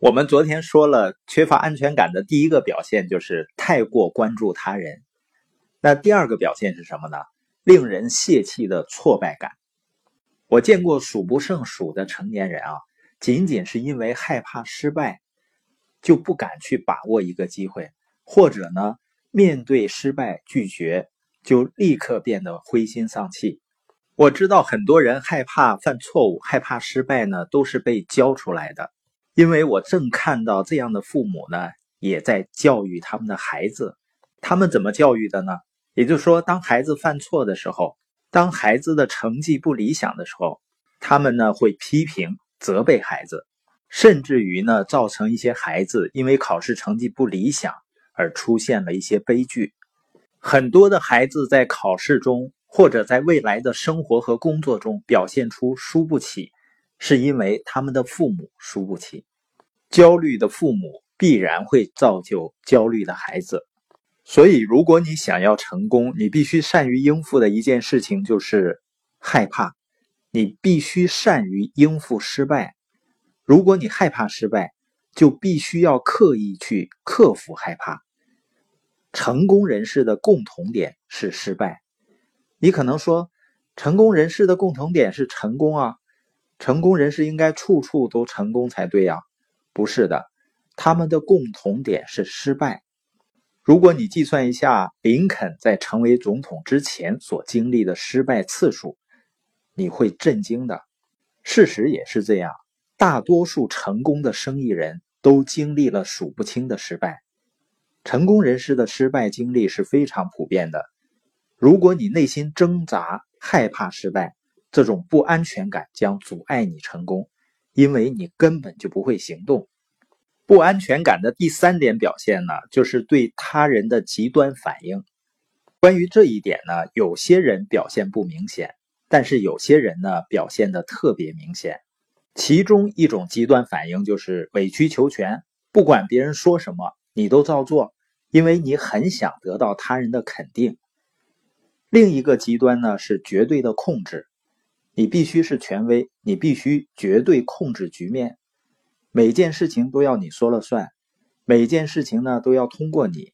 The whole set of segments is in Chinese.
我们昨天说了，缺乏安全感的第一个表现就是太过关注他人。那第二个表现是什么呢？令人泄气的挫败感。我见过数不胜数的成年人啊，仅仅是因为害怕失败，就不敢去把握一个机会，或者呢，面对失败拒绝，就立刻变得灰心丧气。我知道很多人害怕犯错误，害怕失败呢，都是被教出来的。因为我正看到这样的父母呢，也在教育他们的孩子。他们怎么教育的呢？也就是说，当孩子犯错的时候，当孩子的成绩不理想的时候，他们呢会批评、责备孩子，甚至于呢造成一些孩子因为考试成绩不理想而出现了一些悲剧。很多的孩子在考试中或者在未来的生活和工作中表现出输不起，是因为他们的父母输不起。焦虑的父母必然会造就焦虑的孩子，所以如果你想要成功，你必须善于应付的一件事情就是害怕。你必须善于应付失败。如果你害怕失败，就必须要刻意去克服害怕。成功人士的共同点是失败。你可能说，成功人士的共同点是成功啊，成功人士应该处处都成功才对呀。不是的，他们的共同点是失败。如果你计算一下林肯在成为总统之前所经历的失败次数，你会震惊的。事实也是这样，大多数成功的生意人都经历了数不清的失败。成功人士的失败经历是非常普遍的。如果你内心挣扎、害怕失败，这种不安全感将阻碍你成功。因为你根本就不会行动，不安全感的第三点表现呢，就是对他人的极端反应。关于这一点呢，有些人表现不明显，但是有些人呢表现的特别明显。其中一种极端反应就是委曲求全，不管别人说什么，你都照做，因为你很想得到他人的肯定。另一个极端呢是绝对的控制。你必须是权威，你必须绝对控制局面，每件事情都要你说了算，每件事情呢都要通过你。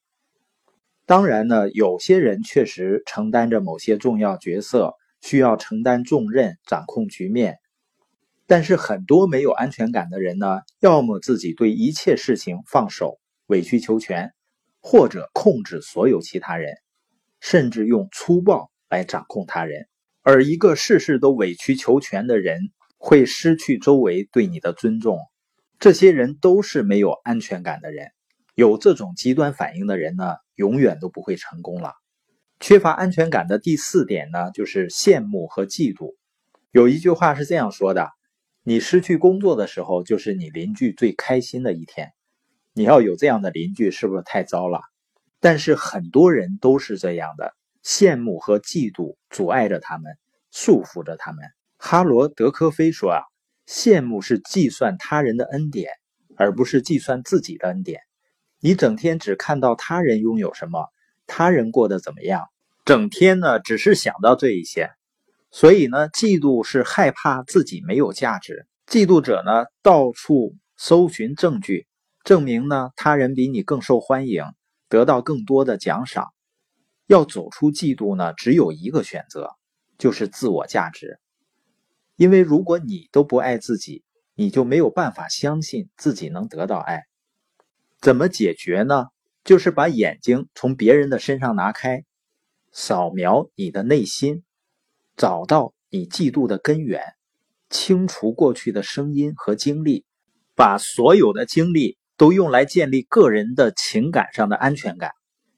当然呢，有些人确实承担着某些重要角色，需要承担重任，掌控局面。但是很多没有安全感的人呢，要么自己对一切事情放手，委曲求全，或者控制所有其他人，甚至用粗暴来掌控他人。而一个事事都委曲求全的人，会失去周围对你的尊重。这些人都是没有安全感的人。有这种极端反应的人呢，永远都不会成功了。缺乏安全感的第四点呢，就是羡慕和嫉妒。有一句话是这样说的：“你失去工作的时候，就是你邻居最开心的一天。”你要有这样的邻居，是不是太糟了？但是很多人都是这样的。羡慕和嫉妒阻碍着他们，束缚着他们。哈罗德科菲说：“啊，羡慕是计算他人的恩典，而不是计算自己的恩典。你整天只看到他人拥有什么，他人过得怎么样，整天呢只是想到这一些。所以呢，嫉妒是害怕自己没有价值。嫉妒者呢，到处搜寻证据，证明呢他人比你更受欢迎，得到更多的奖赏。”要走出嫉妒呢，只有一个选择，就是自我价值。因为如果你都不爱自己，你就没有办法相信自己能得到爱。怎么解决呢？就是把眼睛从别人的身上拿开，扫描你的内心，找到你嫉妒的根源，清除过去的声音和经历，把所有的精力都用来建立个人的情感上的安全感。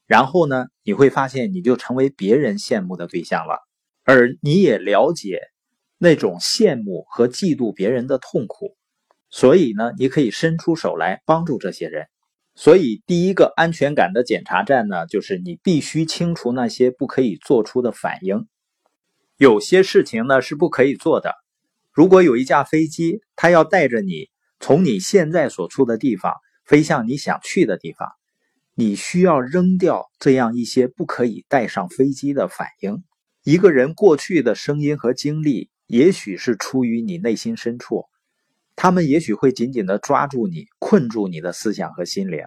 然后呢，你会发现你就成为别人羡慕的对象了，而你也了解那种羡慕和嫉妒别人的痛苦，所以呢，你可以伸出手来帮助这些人。所以，第一个安全感的检查站呢，就是你必须清除那些不可以做出的反应。有些事情呢是不可以做的。如果有一架飞机，它要带着你从你现在所处的地方飞向你想去的地方。你需要扔掉这样一些不可以带上飞机的反应。一个人过去的声音和经历，也许是出于你内心深处，他们也许会紧紧的抓住你，困住你的思想和心灵。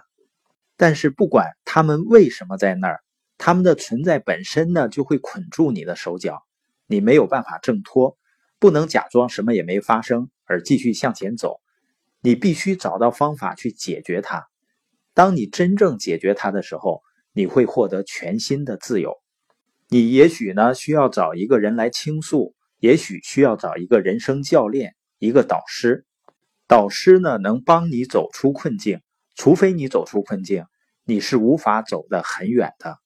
但是不管他们为什么在那儿，他们的存在本身呢，就会捆住你的手脚，你没有办法挣脱，不能假装什么也没发生而继续向前走。你必须找到方法去解决它。当你真正解决它的时候，你会获得全新的自由。你也许呢需要找一个人来倾诉，也许需要找一个人生教练，一个导师。导师呢能帮你走出困境，除非你走出困境，你是无法走得很远的。